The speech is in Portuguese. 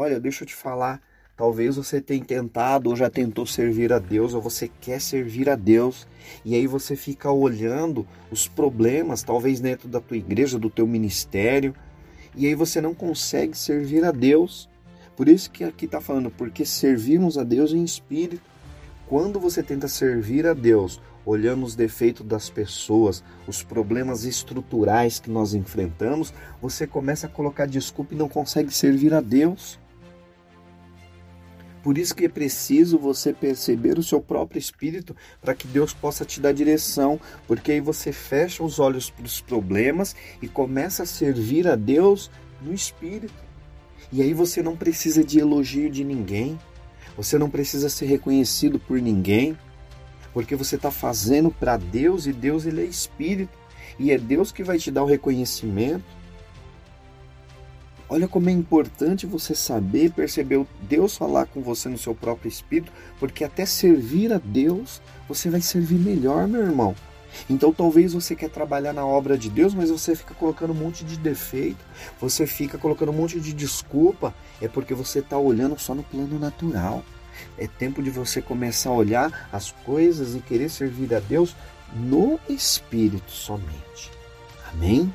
Olha, deixa eu te falar, talvez você tenha tentado ou já tentou servir a Deus, ou você quer servir a Deus, e aí você fica olhando os problemas, talvez dentro da tua igreja, do teu ministério, e aí você não consegue servir a Deus. Por isso que aqui está falando, porque servimos a Deus em espírito. Quando você tenta servir a Deus, olhando os defeitos das pessoas, os problemas estruturais que nós enfrentamos, você começa a colocar desculpa e não consegue servir a Deus. Por isso que é preciso você perceber o seu próprio espírito para que Deus possa te dar direção, porque aí você fecha os olhos para os problemas e começa a servir a Deus no espírito. E aí você não precisa de elogio de ninguém, você não precisa ser reconhecido por ninguém, porque você está fazendo para Deus e Deus ele é espírito e é Deus que vai te dar o reconhecimento. Olha como é importante você saber perceber Deus falar com você no seu próprio espírito, porque até servir a Deus você vai servir melhor, meu irmão. Então talvez você quer trabalhar na obra de Deus, mas você fica colocando um monte de defeito, você fica colocando um monte de desculpa, é porque você está olhando só no plano natural. É tempo de você começar a olhar as coisas e querer servir a Deus no Espírito somente. Amém?